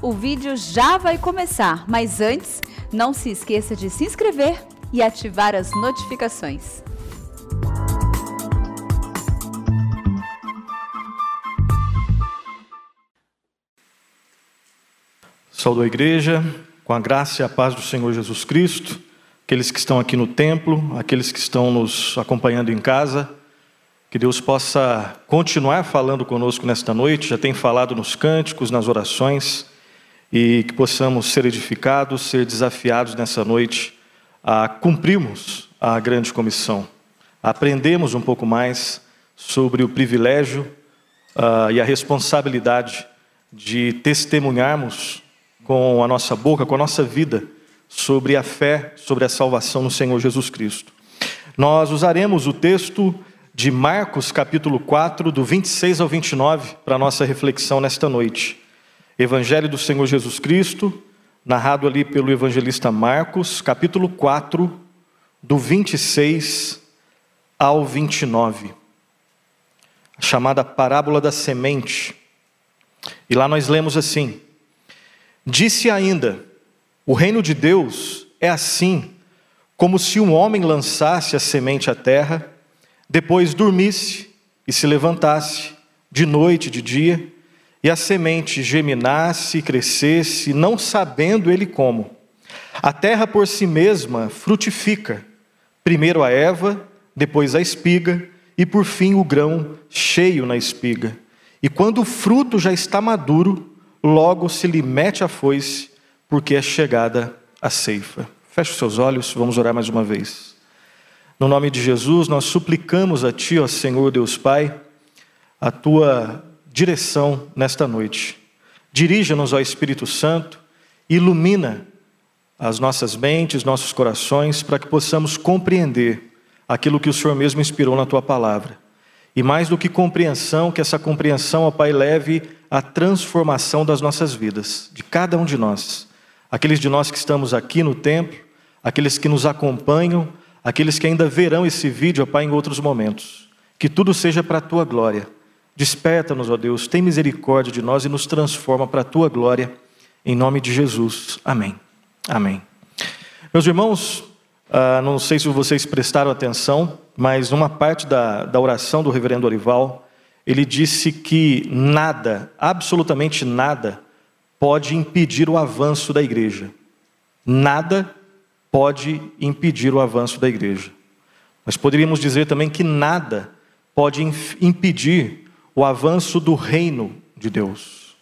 O vídeo já vai começar, mas antes, não se esqueça de se inscrever e ativar as notificações. Saúde a igreja, com a graça e a paz do Senhor Jesus Cristo, aqueles que estão aqui no templo, aqueles que estão nos acompanhando em casa, que Deus possa continuar falando conosco nesta noite, já tem falado nos cânticos, nas orações, e que possamos ser edificados, ser desafiados nessa noite a cumprirmos a grande comissão, a aprendermos um pouco mais sobre o privilégio uh, e a responsabilidade de testemunharmos com a nossa boca, com a nossa vida, sobre a fé, sobre a salvação no Senhor Jesus Cristo. Nós usaremos o texto de Marcos, capítulo 4, do 26 ao 29, para a nossa reflexão nesta noite. Evangelho do Senhor Jesus Cristo, narrado ali pelo evangelista Marcos, capítulo 4, do 26 ao 29. A chamada parábola da semente. E lá nós lemos assim: Disse ainda: O reino de Deus é assim, como se um homem lançasse a semente à terra, depois dormisse e se levantasse, de noite e de dia, e a semente geminasse e crescesse, não sabendo ele como. A terra por si mesma frutifica, primeiro a erva, depois a espiga, e por fim o grão cheio na espiga. E quando o fruto já está maduro, logo se lhe mete a foice, porque é chegada a ceifa. Feche os seus olhos, vamos orar mais uma vez. No nome de Jesus, nós suplicamos a Ti, ó Senhor Deus Pai, a Tua direção nesta noite. Dirija-nos, ó Espírito Santo, ilumina as nossas mentes, nossos corações, para que possamos compreender aquilo que o Senhor mesmo inspirou na Tua palavra. E mais do que compreensão, que essa compreensão, ó Pai, leve à transformação das nossas vidas, de cada um de nós. Aqueles de nós que estamos aqui no templo, aqueles que nos acompanham, aqueles que ainda verão esse vídeo, ó Pai, em outros momentos. Que tudo seja para a Tua glória. Desperta-nos, ó Deus, tem misericórdia de nós e nos transforma para a Tua glória. Em nome de Jesus. Amém. Amém. Meus irmãos, ah, não sei se vocês prestaram atenção, mas numa parte da, da oração do reverendo Orival, ele disse que nada, absolutamente nada, pode impedir o avanço da igreja. Nada pode impedir o avanço da igreja. Mas poderíamos dizer também que nada pode impedir o avanço do reino de Deus.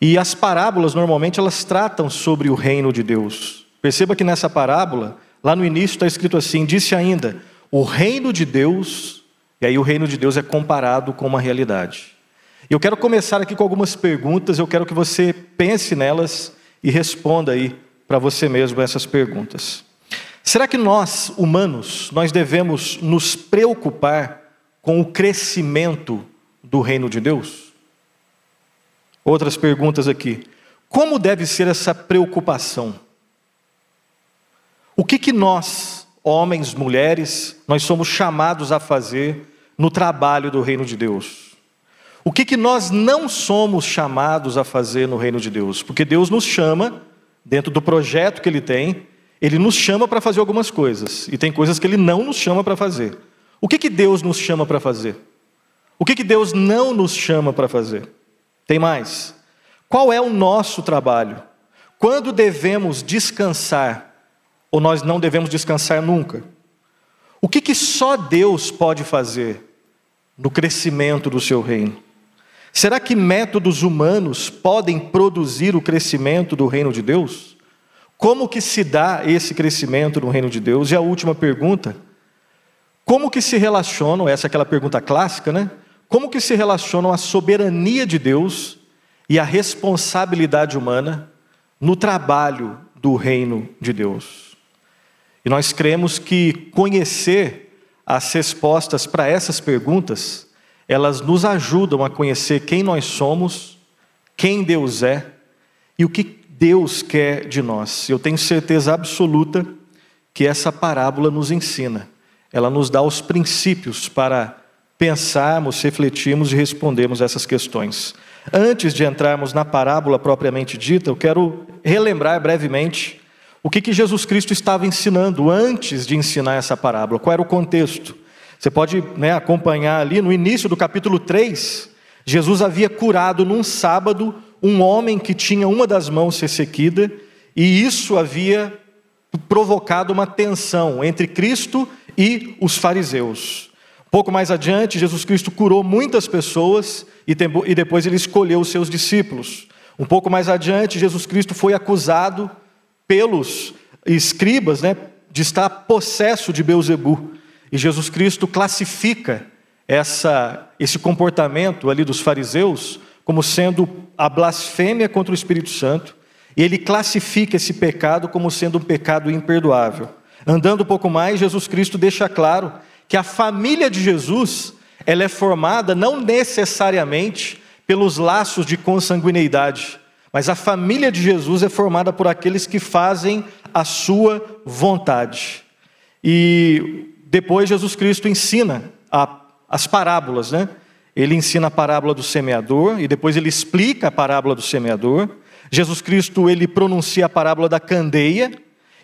E as parábolas normalmente elas tratam sobre o reino de Deus. Perceba que nessa parábola, lá no início está escrito assim: disse ainda, o reino de Deus, e aí o reino de Deus é comparado com uma realidade. Eu quero começar aqui com algumas perguntas, eu quero que você pense nelas e responda aí para você mesmo essas perguntas. Será que nós, humanos, nós devemos nos preocupar com o crescimento do reino de Deus? Outras perguntas aqui. Como deve ser essa preocupação? O que que nós homens, mulheres, nós somos chamados a fazer no trabalho do reino de Deus. O que, que nós não somos chamados a fazer no reino de Deus? Porque Deus nos chama, dentro do projeto que Ele tem, Ele nos chama para fazer algumas coisas, e tem coisas que Ele não nos chama para fazer. O que, que Deus nos chama para fazer? O que, que Deus não nos chama para fazer? Tem mais. Qual é o nosso trabalho? Quando devemos descansar ou nós não devemos descansar nunca? O que, que só Deus pode fazer no crescimento do seu reino? Será que métodos humanos podem produzir o crescimento do reino de Deus? Como que se dá esse crescimento no reino de Deus? E a última pergunta, como que se relacionam, essa é aquela pergunta clássica, né? Como que se relacionam a soberania de Deus e a responsabilidade humana no trabalho do reino de Deus? E nós cremos que conhecer as respostas para essas perguntas, elas nos ajudam a conhecer quem nós somos, quem Deus é e o que Deus quer de nós. Eu tenho certeza absoluta que essa parábola nos ensina. Ela nos dá os princípios para pensarmos, refletirmos e respondermos essas questões. Antes de entrarmos na parábola propriamente dita, eu quero relembrar brevemente o que, que Jesus Cristo estava ensinando antes de ensinar essa parábola, qual era o contexto. Você pode né, acompanhar ali no início do capítulo 3, Jesus havia curado num sábado um homem que tinha uma das mãos ressequida, e isso havia provocado uma tensão entre Cristo e os fariseus. Pouco mais adiante, Jesus Cristo curou muitas pessoas e depois ele escolheu os seus discípulos. Um pouco mais adiante, Jesus Cristo foi acusado pelos escribas né, de estar possesso de Beuzebu. E Jesus Cristo classifica essa, esse comportamento ali dos fariseus como sendo a blasfêmia contra o Espírito Santo, e ele classifica esse pecado como sendo um pecado imperdoável. Andando um pouco mais, Jesus Cristo deixa claro que a família de Jesus, ela é formada não necessariamente pelos laços de consanguineidade, mas a família de Jesus é formada por aqueles que fazem a sua vontade. E depois Jesus Cristo ensina a, as parábolas, né? Ele ensina a parábola do semeador e depois ele explica a parábola do semeador. Jesus Cristo ele pronuncia a parábola da candeia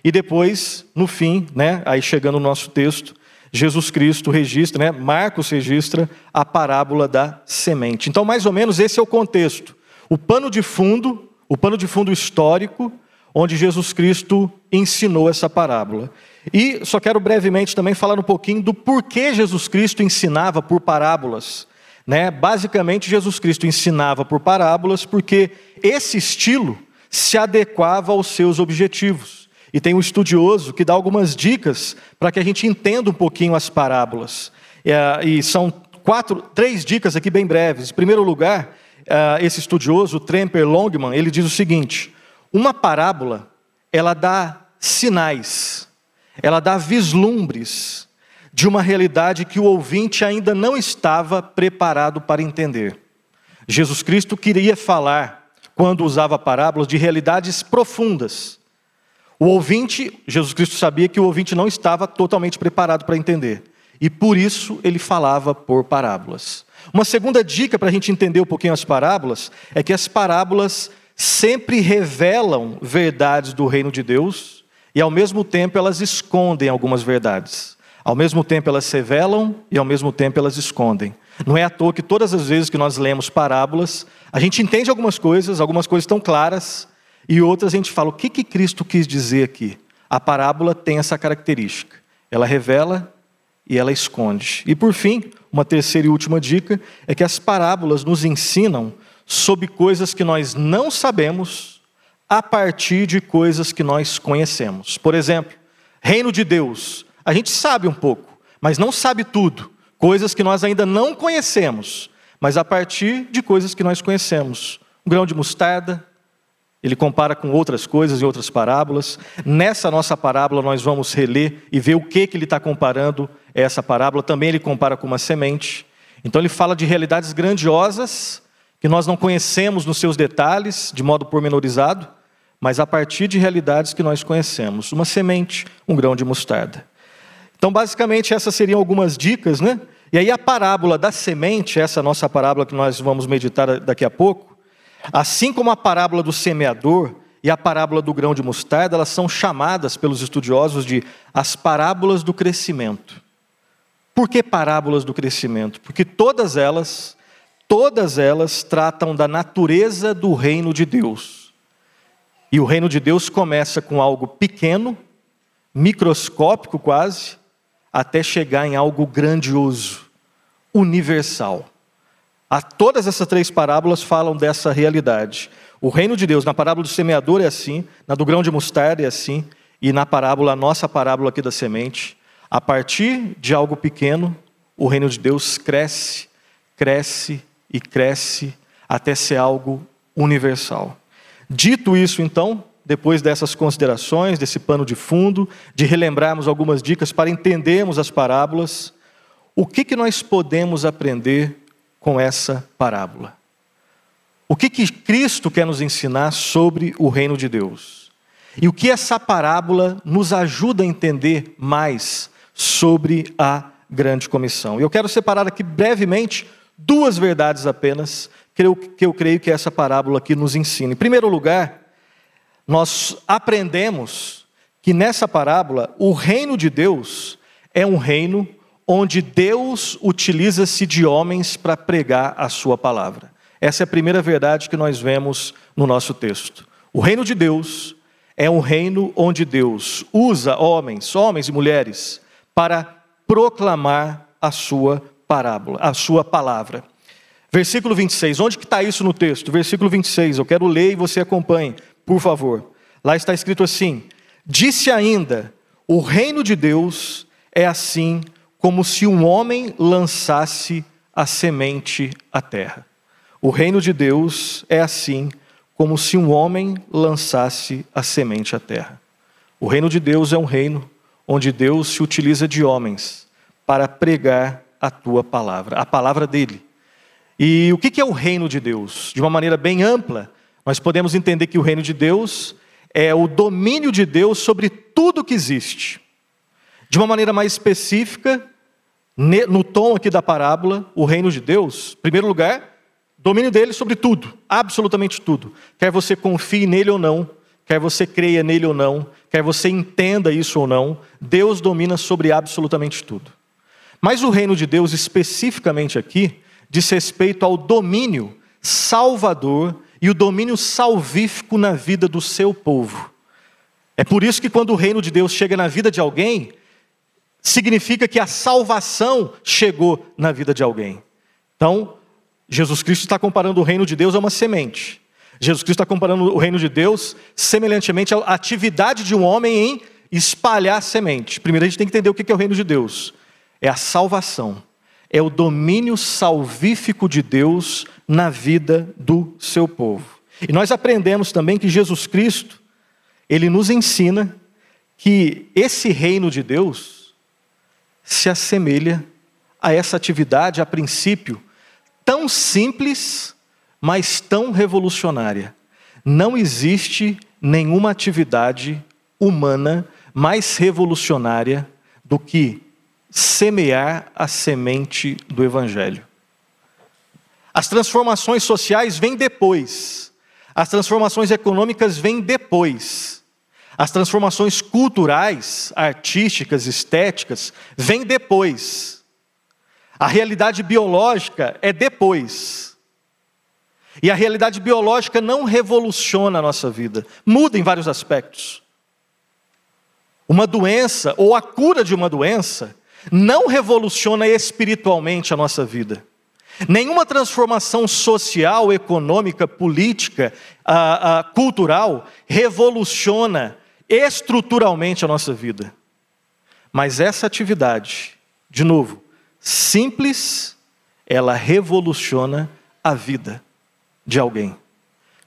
e depois, no fim, né, aí chegando no nosso texto, Jesus Cristo registra, né, Marcos registra a parábola da semente. Então, mais ou menos esse é o contexto. O pano de fundo, o pano de fundo histórico, onde Jesus Cristo ensinou essa parábola. E só quero brevemente também falar um pouquinho do porquê Jesus Cristo ensinava por parábolas. Né? Basicamente, Jesus Cristo ensinava por parábolas porque esse estilo se adequava aos seus objetivos. E tem um estudioso que dá algumas dicas para que a gente entenda um pouquinho as parábolas. E são quatro, três dicas aqui bem breves. Em primeiro lugar, esse estudioso, Tremper Longman, ele diz o seguinte: uma parábola, ela dá sinais, ela dá vislumbres de uma realidade que o ouvinte ainda não estava preparado para entender. Jesus Cristo queria falar, quando usava parábolas, de realidades profundas. O ouvinte, Jesus Cristo sabia que o ouvinte não estava totalmente preparado para entender. E por isso ele falava por parábolas. Uma segunda dica para a gente entender um pouquinho as parábolas é que as parábolas sempre revelam verdades do reino de Deus e ao mesmo tempo elas escondem algumas verdades. Ao mesmo tempo elas revelam e ao mesmo tempo elas escondem. Não é à toa que todas as vezes que nós lemos parábolas, a gente entende algumas coisas, algumas coisas estão claras, e outras a gente fala, o que, que Cristo quis dizer aqui? A parábola tem essa característica. Ela revela e ela esconde. E por fim, uma terceira e última dica é que as parábolas nos ensinam sobre coisas que nós não sabemos a partir de coisas que nós conhecemos. Por exemplo, reino de Deus a gente sabe um pouco, mas não sabe tudo. Coisas que nós ainda não conhecemos, mas a partir de coisas que nós conhecemos. Um grão de mostarda, ele compara com outras coisas e outras parábolas. Nessa nossa parábola, nós vamos reler e ver o que, que ele está comparando essa parábola. Também ele compara com uma semente. Então, ele fala de realidades grandiosas que nós não conhecemos nos seus detalhes, de modo pormenorizado, mas a partir de realidades que nós conhecemos. Uma semente, um grão de mostarda. Então, basicamente, essas seriam algumas dicas, né? E aí a parábola da semente, essa nossa parábola que nós vamos meditar daqui a pouco, assim como a parábola do semeador e a parábola do grão de mostarda, elas são chamadas pelos estudiosos de as parábolas do crescimento. Por que parábolas do crescimento? Porque todas elas, todas elas tratam da natureza do reino de Deus. E o reino de Deus começa com algo pequeno, microscópico quase, até chegar em algo grandioso, universal. A todas essas três parábolas falam dessa realidade. O reino de Deus, na parábola do semeador é assim, na do grão de mostarda é assim, e na parábola, a nossa parábola aqui da semente, a partir de algo pequeno, o reino de Deus cresce, cresce e cresce até ser algo universal. Dito isso, então, depois dessas considerações, desse pano de fundo, de relembrarmos algumas dicas para entendermos as parábolas, o que, que nós podemos aprender com essa parábola? O que, que Cristo quer nos ensinar sobre o reino de Deus? E o que essa parábola nos ajuda a entender mais sobre a grande comissão. Eu quero separar aqui brevemente duas verdades apenas que eu creio que essa parábola aqui nos ensina. Em primeiro lugar, nós aprendemos que nessa parábola o reino de Deus é um reino onde Deus utiliza-se de homens para pregar a sua palavra. Essa é a primeira verdade que nós vemos no nosso texto. O reino de Deus é um reino onde Deus usa homens, homens e mulheres, para proclamar a sua parábola, a sua palavra. Versículo 26, onde que está isso no texto? Versículo 26, eu quero ler e você acompanhe, por favor. Lá está escrito assim: Disse ainda, o reino de Deus é assim como se um homem lançasse a semente à terra. O reino de Deus é assim como se um homem lançasse a semente à terra. O reino de Deus é um reino onde Deus se utiliza de homens para pregar a tua palavra, a palavra dele. E o que é o reino de Deus? De uma maneira bem ampla, nós podemos entender que o reino de Deus é o domínio de Deus sobre tudo que existe. De uma maneira mais específica, no tom aqui da parábola, o reino de Deus, em primeiro lugar, domínio dele sobre tudo, absolutamente tudo. Quer você confie nele ou não, quer você creia nele ou não, quer você entenda isso ou não, Deus domina sobre absolutamente tudo. Mas o reino de Deus, especificamente aqui, diz respeito ao domínio salvador e o domínio salvífico na vida do seu povo. É por isso que quando o reino de Deus chega na vida de alguém, significa que a salvação chegou na vida de alguém. Então, Jesus Cristo está comparando o reino de Deus a uma semente. Jesus Cristo está comparando o reino de Deus semelhantemente à atividade de um homem em espalhar semente. Primeiro a gente tem que entender o que é o reino de Deus. É a salvação. É o domínio salvífico de Deus na vida do seu povo. E nós aprendemos também que Jesus Cristo, ele nos ensina que esse reino de Deus se assemelha a essa atividade, a princípio, tão simples, mas tão revolucionária. Não existe nenhuma atividade humana mais revolucionária do que semear a semente do Evangelho. As transformações sociais vêm depois, as transformações econômicas vêm depois. As transformações culturais, artísticas, estéticas, vêm depois. A realidade biológica é depois. E a realidade biológica não revoluciona a nossa vida, muda em vários aspectos. Uma doença ou a cura de uma doença não revoluciona espiritualmente a nossa vida. Nenhuma transformação social, econômica, política, uh, uh, cultural revoluciona estruturalmente a nossa vida. Mas essa atividade, de novo, simples, ela revoluciona a vida de alguém.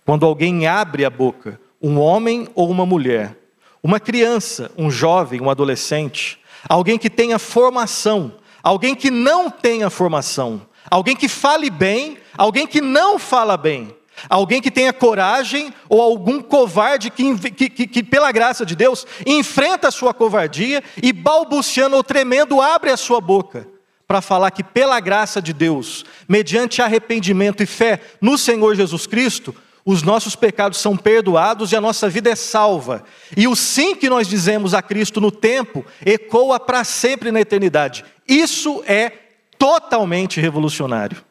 Quando alguém abre a boca, um homem ou uma mulher, uma criança, um jovem, um adolescente, alguém que tenha formação, alguém que não tenha formação, alguém que fale bem, alguém que não fala bem, Alguém que tenha coragem ou algum covarde que, que, que, que, pela graça de Deus, enfrenta a sua covardia e, balbuciando ou tremendo, abre a sua boca para falar que, pela graça de Deus, mediante arrependimento e fé no Senhor Jesus Cristo, os nossos pecados são perdoados e a nossa vida é salva. E o sim que nós dizemos a Cristo no tempo ecoa para sempre na eternidade. Isso é totalmente revolucionário.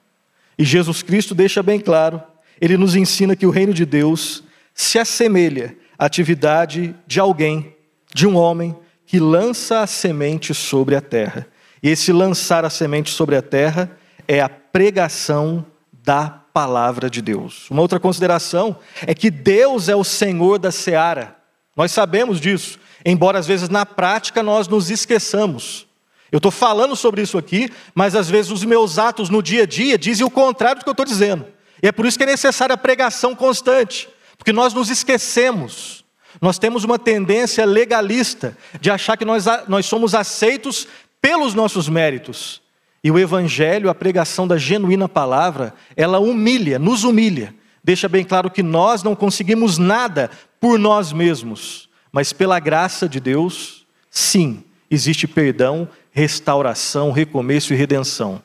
E Jesus Cristo deixa bem claro ele nos ensina que o reino de Deus se assemelha à atividade de alguém, de um homem, que lança a semente sobre a terra. E esse lançar a semente sobre a terra é a pregação da palavra de Deus. Uma outra consideração é que Deus é o Senhor da seara. Nós sabemos disso, embora às vezes na prática nós nos esqueçamos. Eu estou falando sobre isso aqui, mas às vezes os meus atos no dia a dia dizem o contrário do que eu estou dizendo. E é por isso que é necessária a pregação constante, porque nós nos esquecemos. Nós temos uma tendência legalista de achar que nós, nós somos aceitos pelos nossos méritos. E o Evangelho, a pregação da genuína palavra, ela humilha, nos humilha. Deixa bem claro que nós não conseguimos nada por nós mesmos, mas pela graça de Deus, sim. existe perdão, restauração, recomeço e redenção.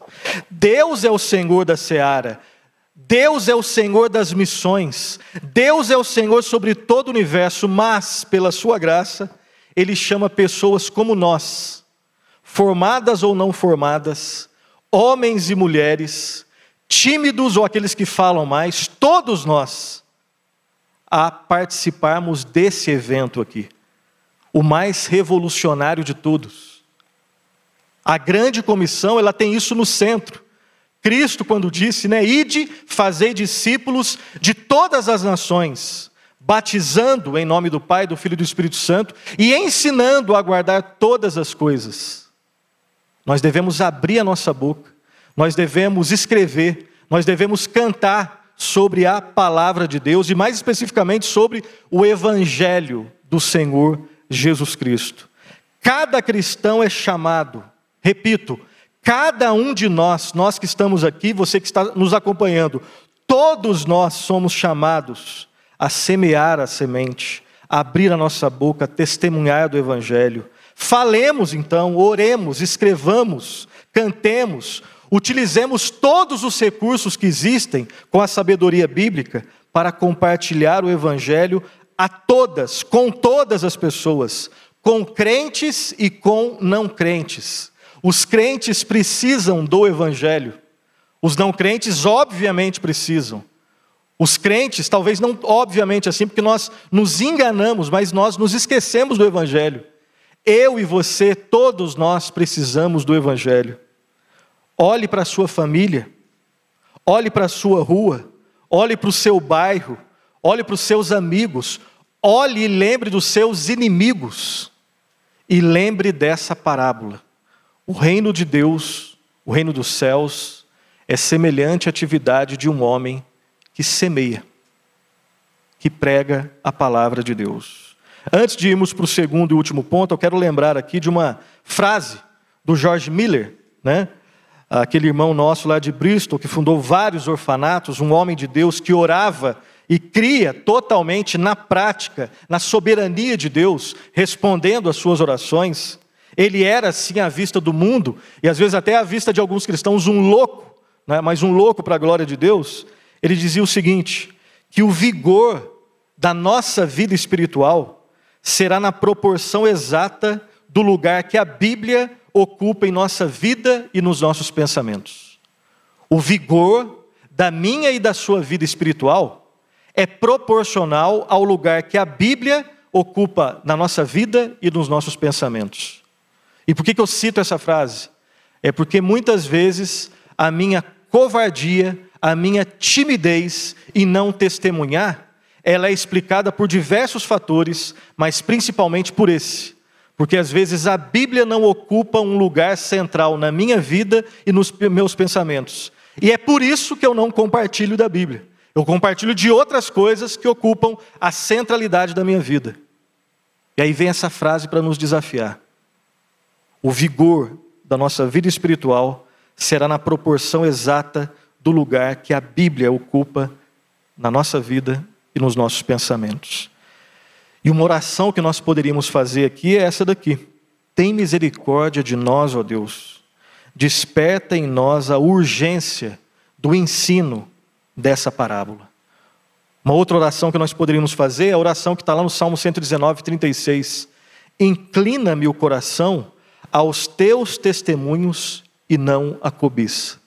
Deus é o Senhor da seara, Deus é o Senhor das missões, Deus é o Senhor sobre todo o universo, mas, pela Sua graça, Ele chama pessoas como nós, formadas ou não formadas, homens e mulheres, tímidos ou aqueles que falam mais, todos nós, a participarmos desse evento aqui, o mais revolucionário de todos. A grande comissão, ela tem isso no centro. Cristo, quando disse, né, ide, fazei discípulos de todas as nações, batizando em nome do Pai, do Filho e do Espírito Santo e ensinando a guardar todas as coisas. Nós devemos abrir a nossa boca, nós devemos escrever, nós devemos cantar sobre a palavra de Deus e, mais especificamente, sobre o Evangelho do Senhor Jesus Cristo. Cada cristão é chamado, repito, Cada um de nós, nós que estamos aqui, você que está nos acompanhando, todos nós somos chamados a semear a semente, a abrir a nossa boca, a testemunhar do Evangelho. Falemos então, oremos, escrevamos, cantemos, utilizemos todos os recursos que existem com a sabedoria bíblica para compartilhar o Evangelho a todas, com todas as pessoas, com crentes e com não crentes. Os crentes precisam do Evangelho. Os não crentes, obviamente, precisam. Os crentes, talvez não obviamente assim, porque nós nos enganamos, mas nós nos esquecemos do Evangelho. Eu e você, todos nós precisamos do Evangelho. Olhe para a sua família, olhe para a sua rua, olhe para o seu bairro, olhe para os seus amigos, olhe e lembre dos seus inimigos, e lembre dessa parábola. O reino de Deus, o reino dos céus, é semelhante à atividade de um homem que semeia, que prega a palavra de Deus. Antes de irmos para o segundo e último ponto, eu quero lembrar aqui de uma frase do George Miller, né? aquele irmão nosso lá de Bristol, que fundou vários orfanatos, um homem de Deus que orava e cria totalmente na prática, na soberania de Deus, respondendo às suas orações. Ele era, sim, à vista do mundo, e às vezes até à vista de alguns cristãos, um louco, né? mas um louco para a glória de Deus. Ele dizia o seguinte: que o vigor da nossa vida espiritual será na proporção exata do lugar que a Bíblia ocupa em nossa vida e nos nossos pensamentos. O vigor da minha e da sua vida espiritual é proporcional ao lugar que a Bíblia ocupa na nossa vida e nos nossos pensamentos. E por que, que eu cito essa frase? É porque muitas vezes a minha covardia, a minha timidez em não testemunhar, ela é explicada por diversos fatores, mas principalmente por esse. Porque às vezes a Bíblia não ocupa um lugar central na minha vida e nos meus pensamentos. E é por isso que eu não compartilho da Bíblia. Eu compartilho de outras coisas que ocupam a centralidade da minha vida. E aí vem essa frase para nos desafiar o vigor da nossa vida espiritual será na proporção exata do lugar que a Bíblia ocupa na nossa vida e nos nossos pensamentos. E uma oração que nós poderíamos fazer aqui é essa daqui: Tem misericórdia de nós, ó Deus. Desperta em nós a urgência do ensino dessa parábola. Uma outra oração que nós poderíamos fazer é a oração que está lá no Salmo 119, 36. Inclina-me o coração aos teus testemunhos e não à cobiça.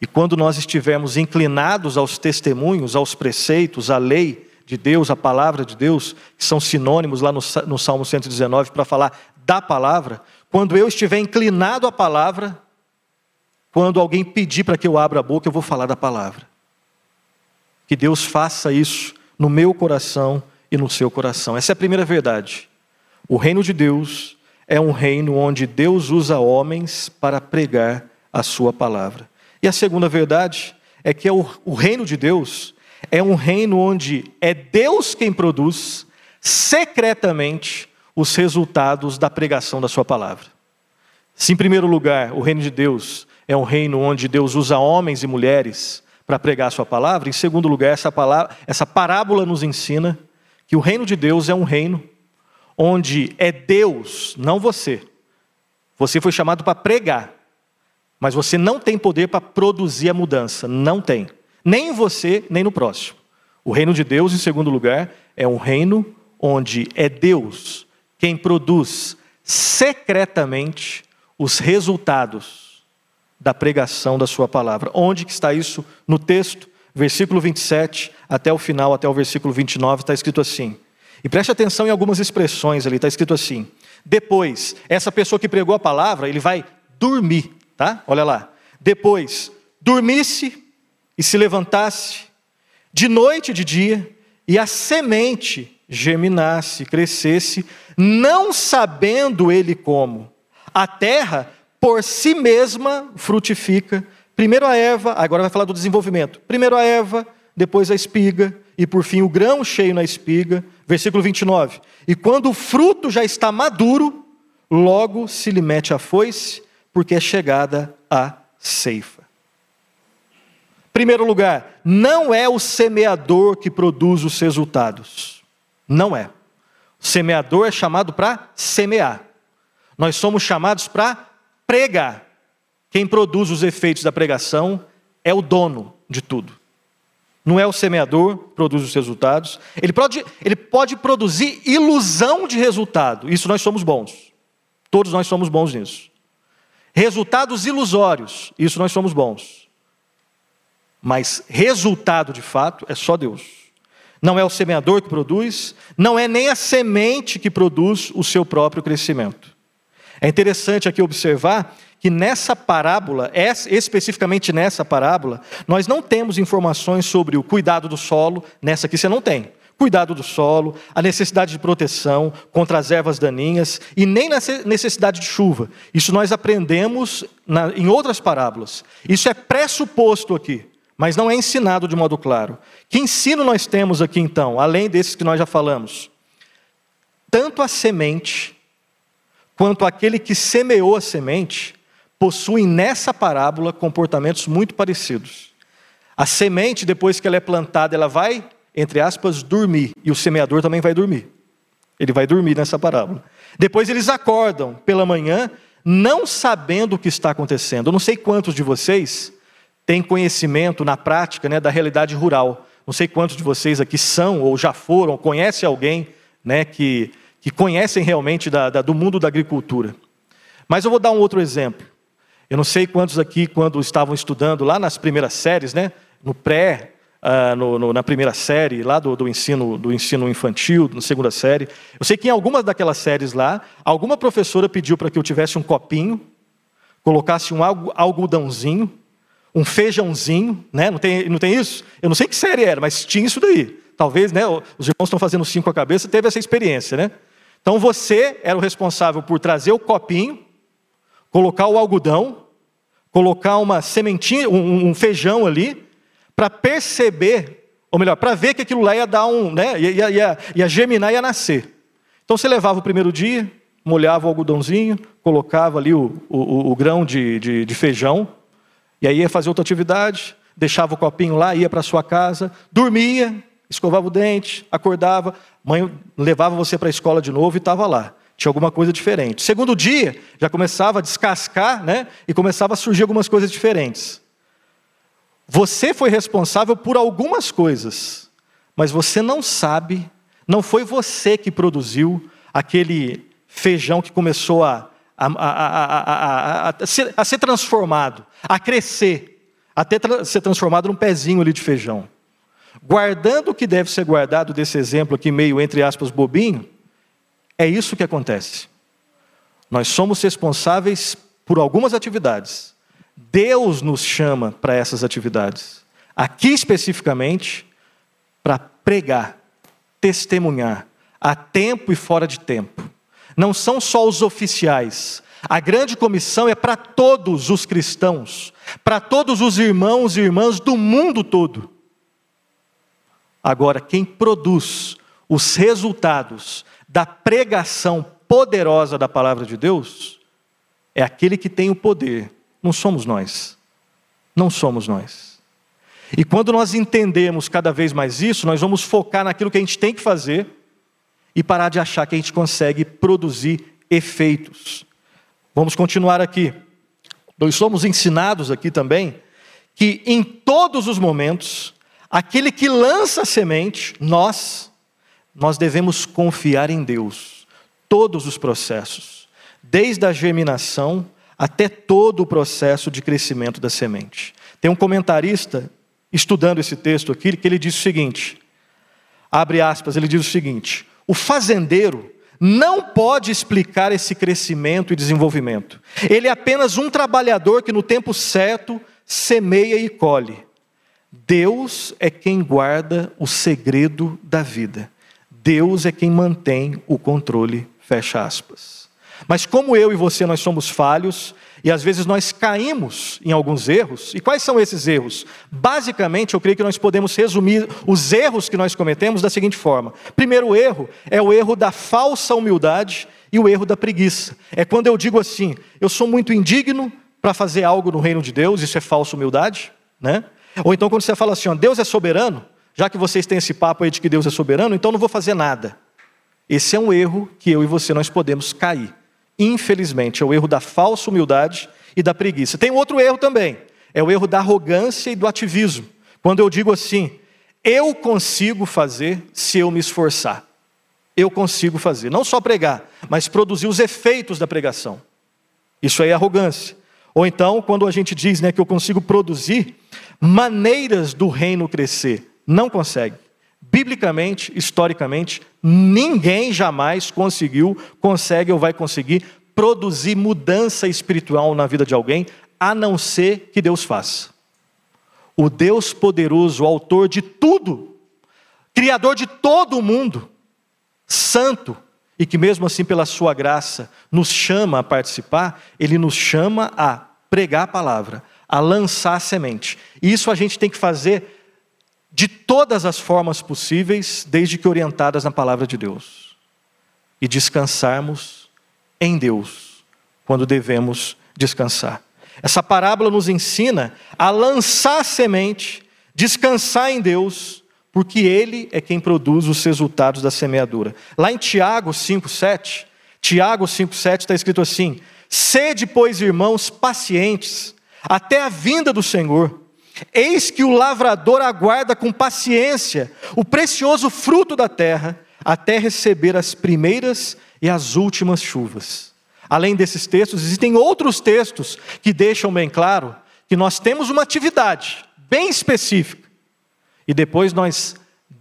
E quando nós estivermos inclinados aos testemunhos, aos preceitos, à lei de Deus, à palavra de Deus, que são sinônimos lá no, no Salmo 119 para falar da palavra, quando eu estiver inclinado à palavra, quando alguém pedir para que eu abra a boca, eu vou falar da palavra. Que Deus faça isso no meu coração e no seu coração. Essa é a primeira verdade. O reino de Deus é um reino onde Deus usa homens para pregar a sua palavra. E a segunda verdade é que é o, reino de Deus é um reino onde é Deus quem produz secretamente os resultados da pregação da sua palavra. Se, em primeiro lugar, o reino de Deus é um reino onde Deus usa homens e mulheres para pregar a sua palavra, em segundo lugar, essa, palavra, essa parábola nos ensina que o reino de Deus é um reino onde é Deus, não você, Você foi chamado para pregar, mas você não tem poder para produzir a mudança. Não tem. Nem em você, nem no próximo. O reino de Deus, em segundo lugar, é um reino onde é Deus quem produz secretamente os resultados da pregação da sua palavra. Onde que está isso no texto? Versículo 27 até o final, até o versículo 29, está escrito assim. E preste atenção em algumas expressões ali, está escrito assim: depois, essa pessoa que pregou a palavra, ele vai dormir, tá? Olha lá. Depois, dormisse e se levantasse, de noite e de dia, e a semente germinasse, crescesse, não sabendo ele como. A terra, por si mesma, frutifica. Primeiro a erva, agora vai falar do desenvolvimento. Primeiro a erva, depois a espiga, e por fim o grão cheio na espiga. Versículo 29. E quando o fruto já está maduro, logo se lhe mete a foice, porque é chegada a ceifa. Primeiro lugar, não é o semeador que produz os resultados. Não é. O semeador é chamado para semear. Nós somos chamados para pregar. Quem produz os efeitos da pregação é o dono de tudo. Não é o semeador que produz os resultados. Ele pode, ele pode produzir ilusão de resultado. Isso nós somos bons. Todos nós somos bons nisso. Resultados ilusórios. Isso nós somos bons. Mas resultado de fato é só Deus. Não é o semeador que produz, não é nem a semente que produz o seu próprio crescimento. É interessante aqui observar que nessa parábola, especificamente nessa parábola, nós não temos informações sobre o cuidado do solo, nessa aqui você não tem. Cuidado do solo, a necessidade de proteção contra as ervas daninhas e nem na necessidade de chuva. Isso nós aprendemos na, em outras parábolas. Isso é pressuposto aqui, mas não é ensinado de modo claro. Que ensino nós temos aqui então, além desses que nós já falamos? Tanto a semente, quanto aquele que semeou a semente, possuem nessa parábola comportamentos muito parecidos. A semente, depois que ela é plantada, ela vai, entre aspas, dormir, e o semeador também vai dormir. Ele vai dormir nessa parábola. Depois eles acordam pela manhã, não sabendo o que está acontecendo. Eu não sei quantos de vocês têm conhecimento na prática né, da realidade rural. Não sei quantos de vocês aqui são, ou já foram, ou conhecem alguém né, que, que conhecem realmente da, da, do mundo da agricultura. Mas eu vou dar um outro exemplo. Eu não sei quantos aqui, quando estavam estudando lá nas primeiras séries, né, no pré, uh, no, no, na primeira série, lá do, do, ensino, do ensino infantil, na segunda série, eu sei que em algumas daquelas séries lá, alguma professora pediu para que eu tivesse um copinho, colocasse um algodãozinho, um feijãozinho, né? não, tem, não tem isso? Eu não sei que série era, mas tinha isso daí. Talvez, né, os irmãos estão fazendo cinco a cabeça, teve essa experiência, né? Então você era o responsável por trazer o copinho, colocar o algodão, colocar uma sementinha, um, um feijão ali, para perceber, ou melhor, para ver que aquilo lá ia dar um, né, ia, ia, ia germinar ia nascer. Então você levava o primeiro dia, molhava o algodãozinho, colocava ali o, o, o grão de, de, de feijão, e aí ia fazer outra atividade, deixava o copinho lá, ia para sua casa, dormia, escovava o dente, acordava, mãe levava você para a escola de novo e estava lá. Tinha alguma coisa diferente. Segundo dia, já começava a descascar, né? E começava a surgir algumas coisas diferentes. Você foi responsável por algumas coisas, mas você não sabe, não foi você que produziu aquele feijão que começou a, a, a, a, ser, ser transformado, a crescer, até tra ser transformado num pezinho ali de feijão. Guardando o que deve ser guardado desse exemplo aqui, meio entre aspas, bobinho, é isso que acontece. Nós somos responsáveis por algumas atividades. Deus nos chama para essas atividades. Aqui especificamente, para pregar, testemunhar, a tempo e fora de tempo. Não são só os oficiais. A grande comissão é para todos os cristãos, para todos os irmãos e irmãs do mundo todo. Agora, quem produz os resultados da pregação poderosa da palavra de Deus é aquele que tem o poder, não somos nós. Não somos nós. E quando nós entendemos cada vez mais isso, nós vamos focar naquilo que a gente tem que fazer e parar de achar que a gente consegue produzir efeitos. Vamos continuar aqui. Nós somos ensinados aqui também que em todos os momentos, aquele que lança a semente, nós, nós devemos confiar em Deus. Todos os processos, desde a germinação até todo o processo de crescimento da semente. Tem um comentarista estudando esse texto aqui que ele diz o seguinte: abre aspas, ele diz o seguinte: o fazendeiro não pode explicar esse crescimento e desenvolvimento. Ele é apenas um trabalhador que no tempo certo semeia e colhe. Deus é quem guarda o segredo da vida. Deus é quem mantém o controle, fecha aspas. Mas como eu e você nós somos falhos e às vezes nós caímos em alguns erros. E quais são esses erros? Basicamente, eu creio que nós podemos resumir os erros que nós cometemos da seguinte forma: primeiro erro é o erro da falsa humildade e o erro da preguiça. É quando eu digo assim: eu sou muito indigno para fazer algo no reino de Deus, isso é falsa humildade, né? Ou então quando você fala assim, ó, Deus é soberano, já que vocês têm esse papo aí de que Deus é soberano, então não vou fazer nada. Esse é um erro que eu e você nós podemos cair. Infelizmente, é o erro da falsa humildade e da preguiça. Tem outro erro também, é o erro da arrogância e do ativismo. Quando eu digo assim, eu consigo fazer se eu me esforçar. Eu consigo fazer, não só pregar, mas produzir os efeitos da pregação. Isso aí é arrogância. Ou então, quando a gente diz né, que eu consigo produzir maneiras do reino crescer, não consegue. Biblicamente, historicamente, ninguém jamais conseguiu, consegue ou vai conseguir produzir mudança espiritual na vida de alguém, a não ser que Deus faça. O Deus poderoso, autor de tudo, criador de todo o mundo, santo, e que mesmo assim, pela sua graça, nos chama a participar, ele nos chama a pregar a palavra, a lançar a semente. E isso a gente tem que fazer de todas as formas possíveis, desde que orientadas na palavra de Deus. E descansarmos em Deus, quando devemos descansar. Essa parábola nos ensina a lançar a semente, descansar em Deus, porque Ele é quem produz os resultados da semeadura. Lá em Tiago 5,7, Tiago 5,7 está escrito assim: Sede, pois, irmãos, pacientes, até a vinda do Senhor. Eis que o lavrador aguarda com paciência o precioso fruto da terra, até receber as primeiras e as últimas chuvas. Além desses textos, existem outros textos que deixam bem claro que nós temos uma atividade bem específica e depois nós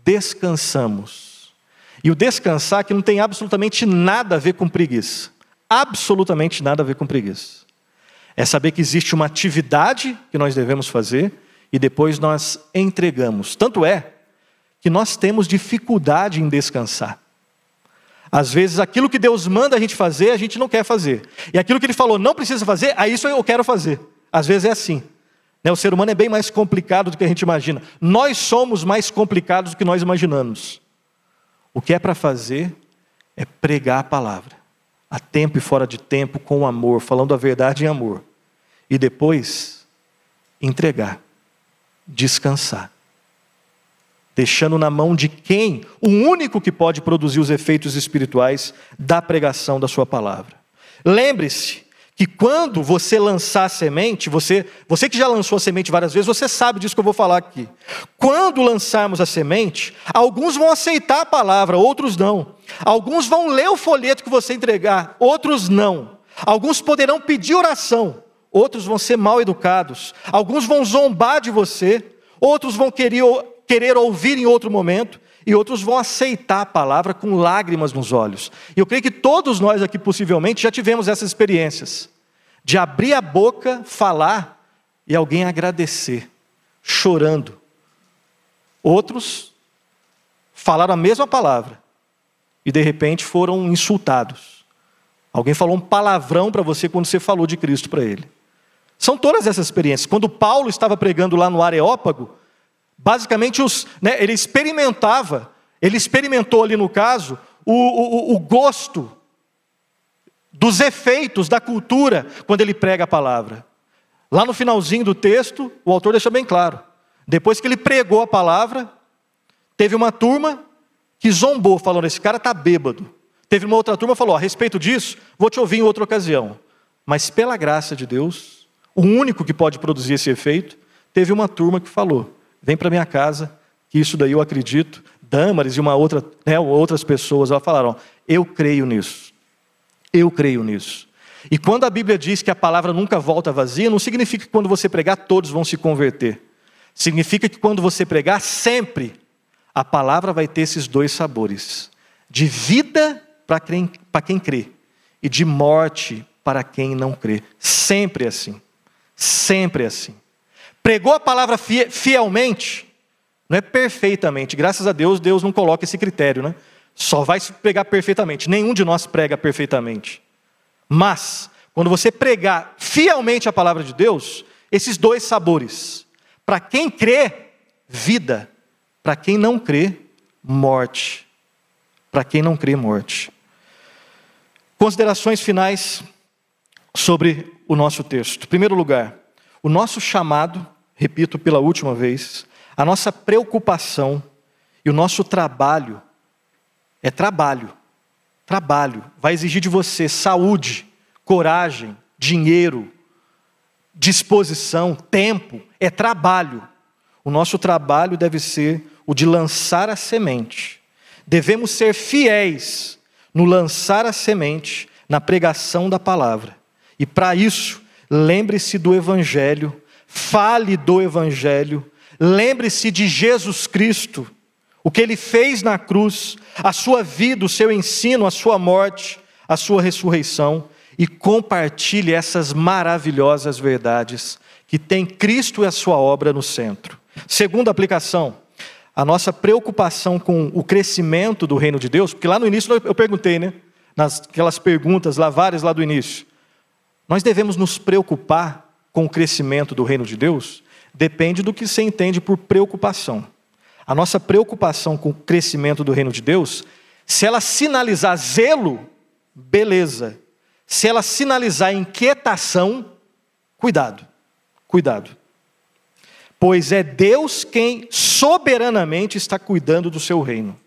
descansamos. E o descansar que não tem absolutamente nada a ver com preguiça. Absolutamente nada a ver com preguiça. É saber que existe uma atividade que nós devemos fazer e depois nós entregamos. Tanto é que nós temos dificuldade em descansar. Às vezes aquilo que Deus manda a gente fazer, a gente não quer fazer. E aquilo que Ele falou, não precisa fazer, a isso eu quero fazer. Às vezes é assim. Né? O ser humano é bem mais complicado do que a gente imagina. Nós somos mais complicados do que nós imaginamos. O que é para fazer é pregar a palavra, a tempo e fora de tempo, com amor, falando a verdade em amor. E depois, entregar descansar. Deixando na mão de quem? O único que pode produzir os efeitos espirituais da pregação da Sua palavra. Lembre-se que quando você lançar a semente, você, você que já lançou a semente várias vezes, você sabe disso que eu vou falar aqui. Quando lançarmos a semente, alguns vão aceitar a palavra, outros não. Alguns vão ler o folheto que você entregar, outros não. Alguns poderão pedir oração, outros vão ser mal educados, alguns vão zombar de você, outros vão querer, querer ouvir em outro momento, e outros vão aceitar a palavra com lágrimas nos olhos. E eu creio que todos nós aqui, possivelmente, já tivemos essas experiências de abrir a boca, falar e alguém agradecer, chorando. Outros falaram a mesma palavra e de repente foram insultados. Alguém falou um palavrão para você quando você falou de Cristo para ele. São todas essas experiências. Quando Paulo estava pregando lá no Areópago, basicamente os, né, ele experimentava, ele experimentou ali no caso, o, o, o gosto dos efeitos da cultura quando ele prega a palavra. Lá no finalzinho do texto, o autor deixa bem claro. Depois que ele pregou a palavra, teve uma turma que zombou, falando: esse cara está bêbado. Teve uma outra turma que falou: a respeito disso, vou te ouvir em outra ocasião. Mas pela graça de Deus, o único que pode produzir esse efeito, teve uma turma que falou: vem para minha casa, que isso daí eu acredito. Dâmares e uma outra, né, outras pessoas, falaram: eu creio nisso. Eu creio nisso. E quando a Bíblia diz que a palavra nunca volta vazia, não significa que quando você pregar todos vão se converter. Significa que quando você pregar, sempre a palavra vai ter esses dois sabores: de vida para quem, quem crê e de morte para quem não crê. Sempre assim. Sempre assim. Pregou a palavra fielmente, não é perfeitamente. Graças a Deus, Deus não coloca esse critério, né? Só vai pregar perfeitamente. Nenhum de nós prega perfeitamente. Mas, quando você pregar fielmente a palavra de Deus, esses dois sabores. Para quem crê, vida. Para quem não crê, morte. Para quem não crê, morte. Considerações finais sobre o nosso texto. Em primeiro lugar, o nosso chamado, repito pela última vez, a nossa preocupação e o nosso trabalho é trabalho. Trabalho. Vai exigir de você saúde, coragem, dinheiro, disposição, tempo. É trabalho. O nosso trabalho deve ser o de lançar a semente. Devemos ser fiéis no lançar a semente, na pregação da palavra. E para isso, lembre-se do Evangelho, fale do Evangelho, lembre-se de Jesus Cristo, o que ele fez na cruz, a sua vida, o seu ensino, a sua morte, a sua ressurreição, e compartilhe essas maravilhosas verdades que tem Cristo e a sua obra no centro. Segunda aplicação, a nossa preocupação com o crescimento do reino de Deus, porque lá no início eu perguntei, né? Nas aquelas perguntas lá, várias lá do início. Nós devemos nos preocupar com o crescimento do reino de Deus? Depende do que você entende por preocupação. A nossa preocupação com o crescimento do reino de Deus, se ela sinalizar zelo, beleza. Se ela sinalizar inquietação, cuidado, cuidado pois é Deus quem soberanamente está cuidando do seu reino.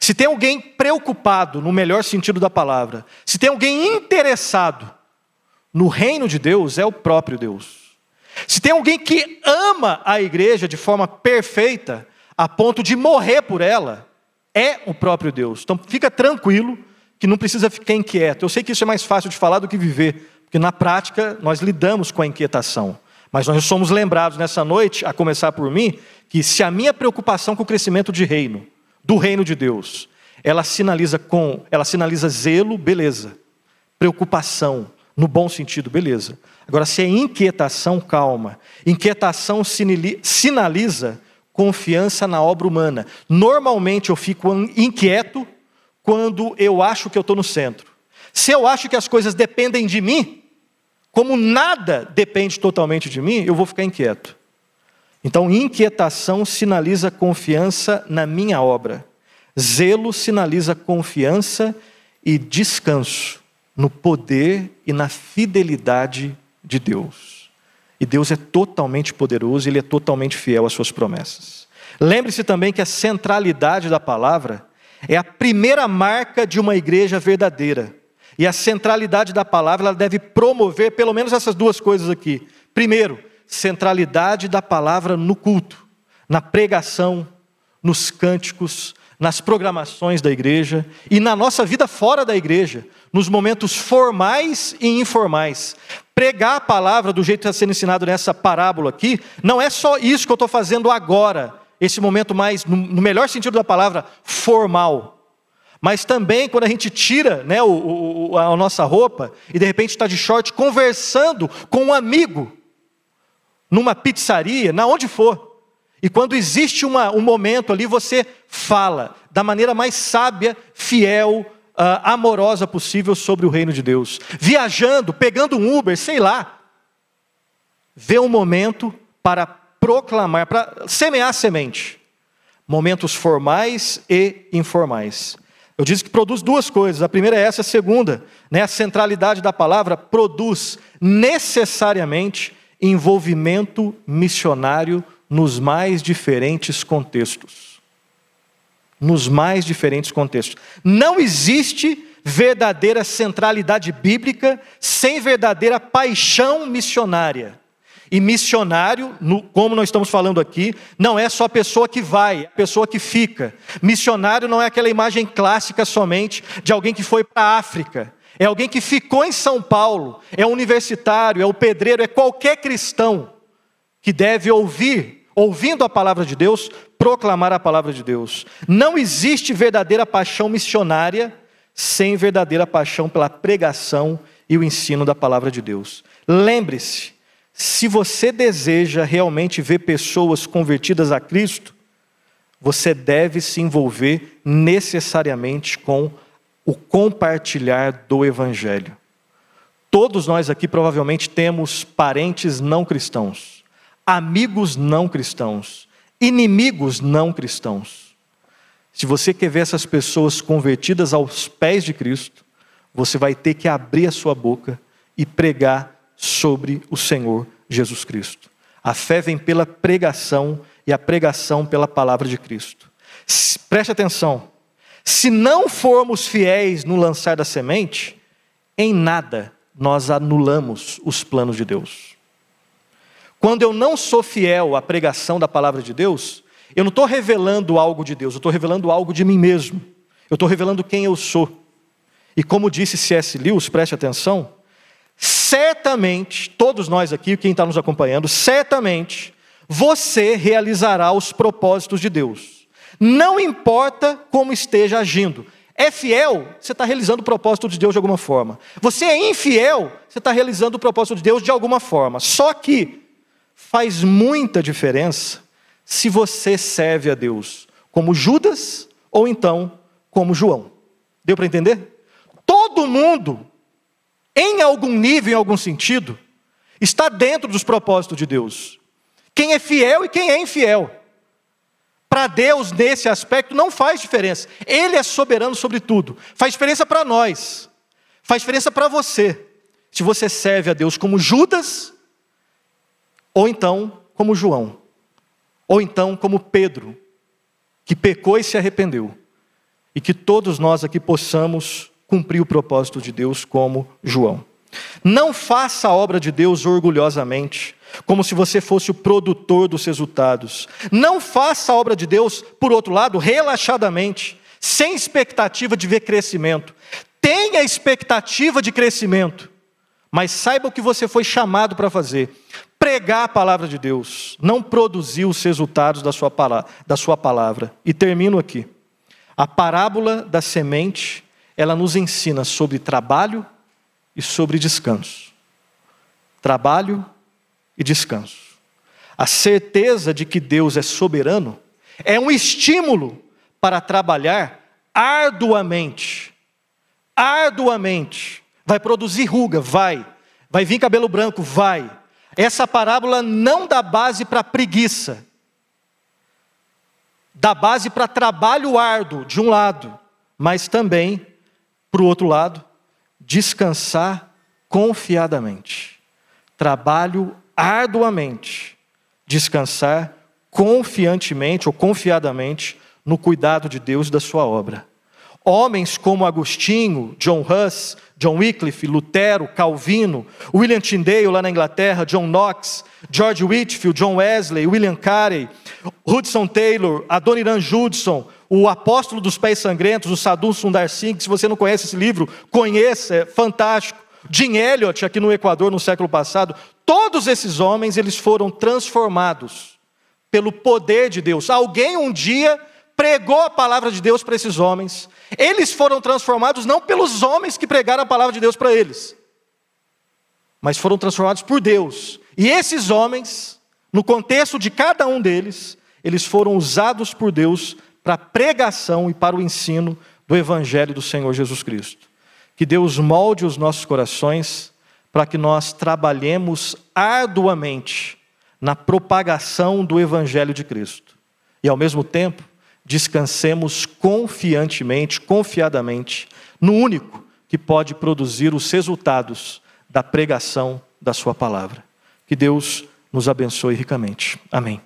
Se tem alguém preocupado, no melhor sentido da palavra, se tem alguém interessado no reino de Deus, é o próprio Deus. Se tem alguém que ama a igreja de forma perfeita, a ponto de morrer por ela, é o próprio Deus. Então fica tranquilo que não precisa ficar inquieto. Eu sei que isso é mais fácil de falar do que viver, porque na prática nós lidamos com a inquietação. Mas nós somos lembrados nessa noite, a começar por mim, que se a minha preocupação com o crescimento de reino, do reino de Deus, ela sinaliza com, ela sinaliza zelo, beleza. Preocupação, no bom sentido, beleza. Agora, se é inquietação, calma. Inquietação sinaliza confiança na obra humana. Normalmente eu fico inquieto quando eu acho que eu estou no centro. Se eu acho que as coisas dependem de mim, como nada depende totalmente de mim, eu vou ficar inquieto. Então, inquietação sinaliza confiança na minha obra. Zelo sinaliza confiança e descanso no poder e na fidelidade de Deus. E Deus é totalmente poderoso, Ele é totalmente fiel às suas promessas. Lembre-se também que a centralidade da palavra é a primeira marca de uma igreja verdadeira. E a centralidade da palavra ela deve promover pelo menos essas duas coisas aqui. Primeiro, centralidade da palavra no culto, na pregação, nos cânticos, nas programações da igreja e na nossa vida fora da igreja, nos momentos formais e informais. Pregar a palavra do jeito que está sendo ensinado nessa parábola aqui, não é só isso que eu estou fazendo agora, esse momento mais, no melhor sentido da palavra, formal mas também quando a gente tira né, o, o, a nossa roupa e de repente está de short conversando com um amigo, numa pizzaria, na onde for. E quando existe uma, um momento ali, você fala da maneira mais sábia, fiel, uh, amorosa possível sobre o reino de Deus. Viajando, pegando um Uber, sei lá. Vê um momento para proclamar, para semear semente. Momentos formais e informais. Eu disse que produz duas coisas. A primeira é essa, a segunda, né, a centralidade da palavra produz necessariamente envolvimento missionário nos mais diferentes contextos. Nos mais diferentes contextos. Não existe verdadeira centralidade bíblica sem verdadeira paixão missionária. E missionário, como nós estamos falando aqui, não é só a pessoa que vai, a pessoa que fica. Missionário não é aquela imagem clássica somente de alguém que foi para a África. É alguém que ficou em São Paulo, é universitário, é o pedreiro, é qualquer cristão que deve ouvir, ouvindo a palavra de Deus, proclamar a palavra de Deus. Não existe verdadeira paixão missionária sem verdadeira paixão pela pregação e o ensino da palavra de Deus. Lembre-se, se você deseja realmente ver pessoas convertidas a Cristo, você deve se envolver necessariamente com o compartilhar do Evangelho. Todos nós aqui provavelmente temos parentes não cristãos, amigos não cristãos, inimigos não cristãos. Se você quer ver essas pessoas convertidas aos pés de Cristo, você vai ter que abrir a sua boca e pregar sobre o Senhor Jesus Cristo. A fé vem pela pregação e a pregação pela palavra de Cristo. Preste atenção. Se não formos fiéis no lançar da semente, em nada nós anulamos os planos de Deus. Quando eu não sou fiel à pregação da palavra de Deus, eu não estou revelando algo de Deus, eu estou revelando algo de mim mesmo. Eu estou revelando quem eu sou. E como disse C.S. Lewis, preste atenção, certamente, todos nós aqui, quem está nos acompanhando, certamente você realizará os propósitos de Deus. Não importa como esteja agindo. É fiel, você está realizando o propósito de Deus de alguma forma. Você é infiel, você está realizando o propósito de Deus de alguma forma. Só que faz muita diferença se você serve a Deus como Judas ou então como João. Deu para entender? Todo mundo em algum nível, em algum sentido, está dentro dos propósitos de Deus. Quem é fiel e quem é infiel. Para Deus, nesse aspecto, não faz diferença. Ele é soberano sobre tudo. Faz diferença para nós. Faz diferença para você. Se você serve a Deus como Judas, ou então como João, ou então como Pedro, que pecou e se arrependeu. E que todos nós aqui possamos cumprir o propósito de Deus como João. Não faça a obra de Deus orgulhosamente, como se você fosse o produtor dos resultados. Não faça a obra de Deus, por outro lado, relaxadamente, sem expectativa de ver crescimento. Tenha expectativa de crescimento, mas saiba o que você foi chamado para fazer. Pregar a palavra de Deus, não produzir os resultados da sua, palavra, da sua palavra. E termino aqui. A parábola da semente ela nos ensina sobre trabalho e sobre descanso. Trabalho e descanso. A certeza de que Deus é soberano é um estímulo para trabalhar arduamente. Arduamente. Vai produzir ruga, vai. Vai vir cabelo branco, vai. Essa parábola não dá base para preguiça. Dá base para trabalho árduo, de um lado, mas também por outro lado, descansar confiadamente. Trabalho arduamente. Descansar confiantemente ou confiadamente no cuidado de Deus da sua obra. Homens como Agostinho, John Huss, John Wycliffe, Lutero, Calvino, William Tyndale lá na Inglaterra, John Knox, George Whitfield, John Wesley, William Carey, Hudson Taylor, Adoniran Judson, o Apóstolo dos Pés Sangrentos, o Sadhu Sundar Singh, se você não conhece esse livro, conheça, é fantástico. Jim Elliot, aqui no Equador, no século passado, todos esses homens, eles foram transformados pelo poder de Deus. Alguém um dia pregou a palavra de Deus para esses homens. Eles foram transformados não pelos homens que pregaram a palavra de Deus para eles, mas foram transformados por Deus. E esses homens, no contexto de cada um deles, eles foram usados por Deus para a pregação e para o ensino do Evangelho do Senhor Jesus Cristo. Que Deus molde os nossos corações para que nós trabalhemos arduamente na propagação do Evangelho de Cristo. E, ao mesmo tempo, descansemos confiantemente, confiadamente, no único que pode produzir os resultados da pregação da Sua palavra. Que Deus nos abençoe ricamente. Amém.